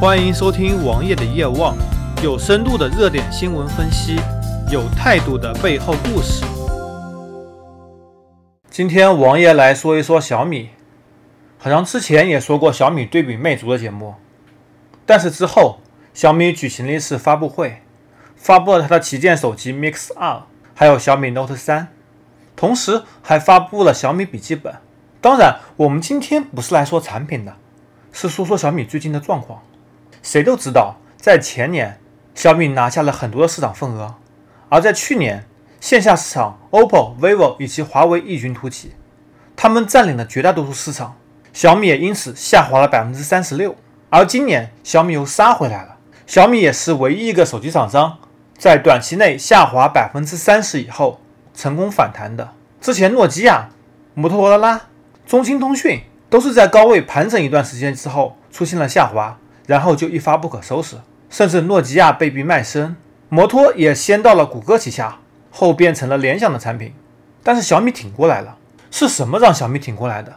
欢迎收听王爷的夜望，有深度的热点新闻分析，有态度的背后故事。今天王爷来说一说小米，好像之前也说过小米对比魅族的节目，但是之后小米举行了一次发布会，发布了它的旗舰手机 Mix 二，还有小米 Note 三，同时还发布了小米笔记本。当然，我们今天不是来说产品的，是说说小米最近的状况。谁都知道，在前年小米拿下了很多的市场份额，而在去年线下市场，OPPO、vivo 以及华为异军突起，他们占领了绝大多数市场，小米也因此下滑了百分之三十六。而今年小米又杀回来了，小米也是唯一一个手机厂商在短期内下滑百分之三十以后成功反弹的。之前诺基亚、摩托罗拉、中兴通讯都是在高位盘整一段时间之后出现了下滑。然后就一发不可收拾，甚至诺基亚被逼卖身，摩托也先到了谷歌旗下，后变成了联想的产品。但是小米挺过来了，是什么让小米挺过来的？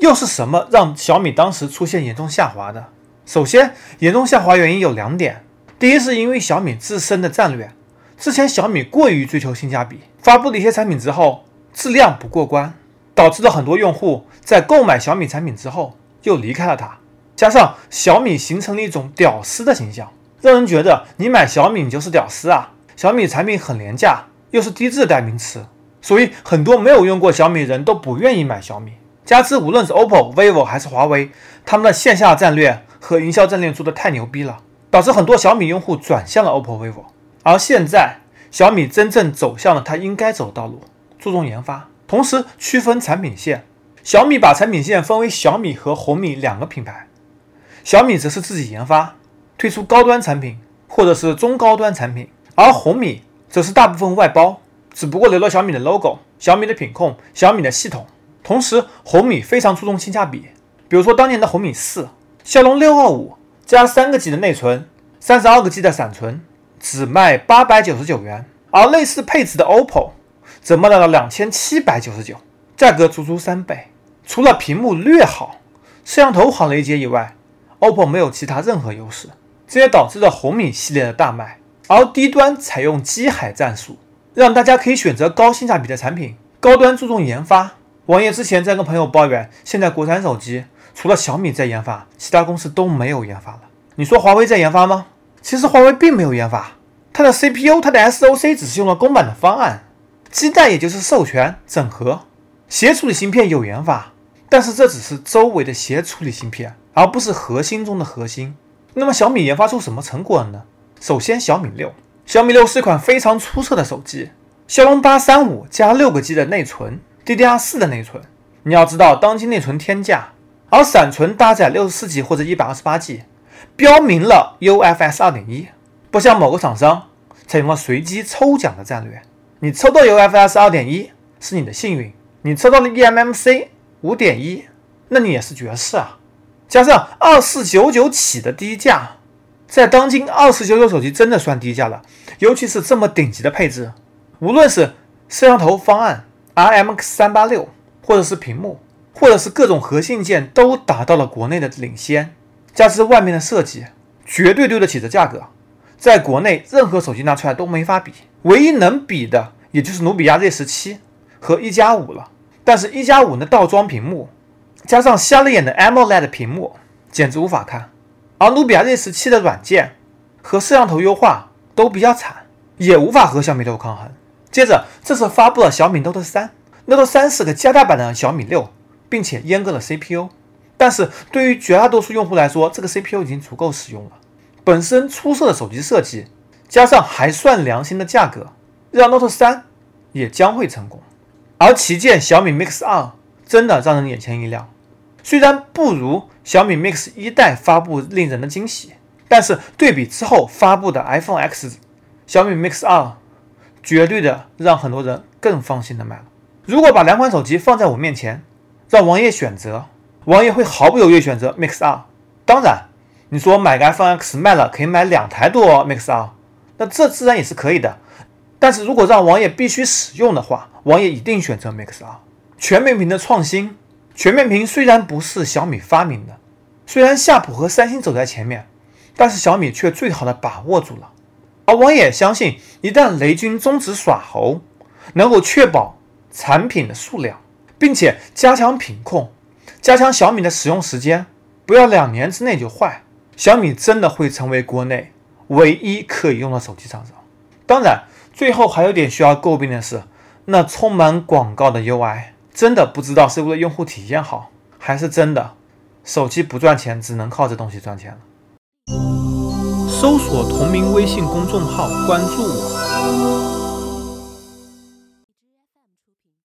又是什么让小米当时出现严重下滑的？首先，严重下滑原因有两点：第一，是因为小米自身的战略，之前小米过于追求性价比，发布了一些产品之后质量不过关，导致了很多用户在购买小米产品之后又离开了它。加上小米形成了一种屌丝的形象，让人觉得你买小米就是屌丝啊！小米产品很廉价，又是低质代名词，所以很多没有用过小米人都不愿意买小米。加之无论是 OPPO、vivo 还是华为，他们的线下战略和营销战略做的太牛逼了，导致很多小米用户转向了 OPPO、vivo。而现在小米真正走向了它应该走的道路，注重研发，同时区分产品线。小米把产品线分为小米和红米两个品牌。小米则是自己研发，推出高端产品或者是中高端产品，而红米则是大部分外包，只不过留了小米的 logo、小米的品控、小米的系统。同时，红米非常注重性价比，比如说当年的红米四，骁龙六二五加三个 G 的内存，三十二个 G 的闪存，只卖八百九十九元，而类似配置的 OPPO 则卖到了两千七百九十九，价格足足三倍。除了屏幕略好，摄像头好了一截以外，OPPO 没有其他任何优势，这也导致了红米系列的大卖。而低端采用机海战术，让大家可以选择高性价比的产品，高端注重研发。王爷之前在跟朋友抱怨，现在国产手机除了小米在研发，其他公司都没有研发了。你说华为在研发吗？其实华为并没有研发，它的 CPU、它的 SOC 只是用了公版的方案，基带也就是授权整合，协处理芯片有研发，但是这只是周围的协处理芯片。而不是核心中的核心。那么小米研发出什么成果了呢？首先，小米六，小米六是一款非常出色的手机，骁龙八三五加六个 G 的内存，DDR 四的内存。你要知道，当今内存天价，而闪存搭载六十四 G 或者一百二十八 G，标明了 UFS 二点一，不像某个厂商采用了随机抽奖的战略，你抽到 UFS 二点一是你的幸运，你抽到了 eMMC 五点一，那你也是绝世啊。加上二四九九起的低价，在当今二四九九手机真的算低价了，尤其是这么顶级的配置，无论是摄像头方案 RMX 三八六，或者是屏幕，或者是各种核心件，都达到了国内的领先。加之外面的设计，绝对对得起这价格，在国内任何手机拿出来都没法比，唯一能比的也就是努比亚 Z 十七和一加五了。但是，一加五的倒装屏幕。加上瞎了眼的 AMOLED 屏幕，简直无法看。而努比亚 Z 十七的软件和摄像头优化都比较惨，也无法和小米六抗衡。接着，这次发布了小米 Note 三，Note 三是个加大版的小米六，并且阉割了 CPU。但是对于绝大多数用户来说，这个 CPU 已经足够使用了。本身出色的手机设计，加上还算良心的价格，让 Note 三也将会成功。而旗舰小米 Mix 二真的让人眼前一亮。虽然不如小米 Mix 一代发布令人的惊喜，但是对比之后发布的 iPhone X，小米 Mix 二绝对的让很多人更放心的买了。如果把两款手机放在我面前，让王爷选择，王爷会毫不犹豫选择 Mix 二。当然，你说买个 iPhone X 卖了可以买两台多 Mix 二，那这自然也是可以的。但是如果让王爷必须使用的话，王爷一定选择 Mix 二，全面屏的创新。全面屏虽然不是小米发明的，虽然夏普和三星走在前面，但是小米却最好的把握住了。而我也相信，一旦雷军终止耍猴，能够确保产品的数量，并且加强品控，加强小米的使用时间，不要两年之内就坏，小米真的会成为国内唯一可以用的手机厂商。当然，最后还有点需要诟病的是，那充满广告的 UI，真的不知道是为了用户体验好，还是真的手机不赚钱，只能靠这东西赚钱了。搜索同名微信公众号，关注我。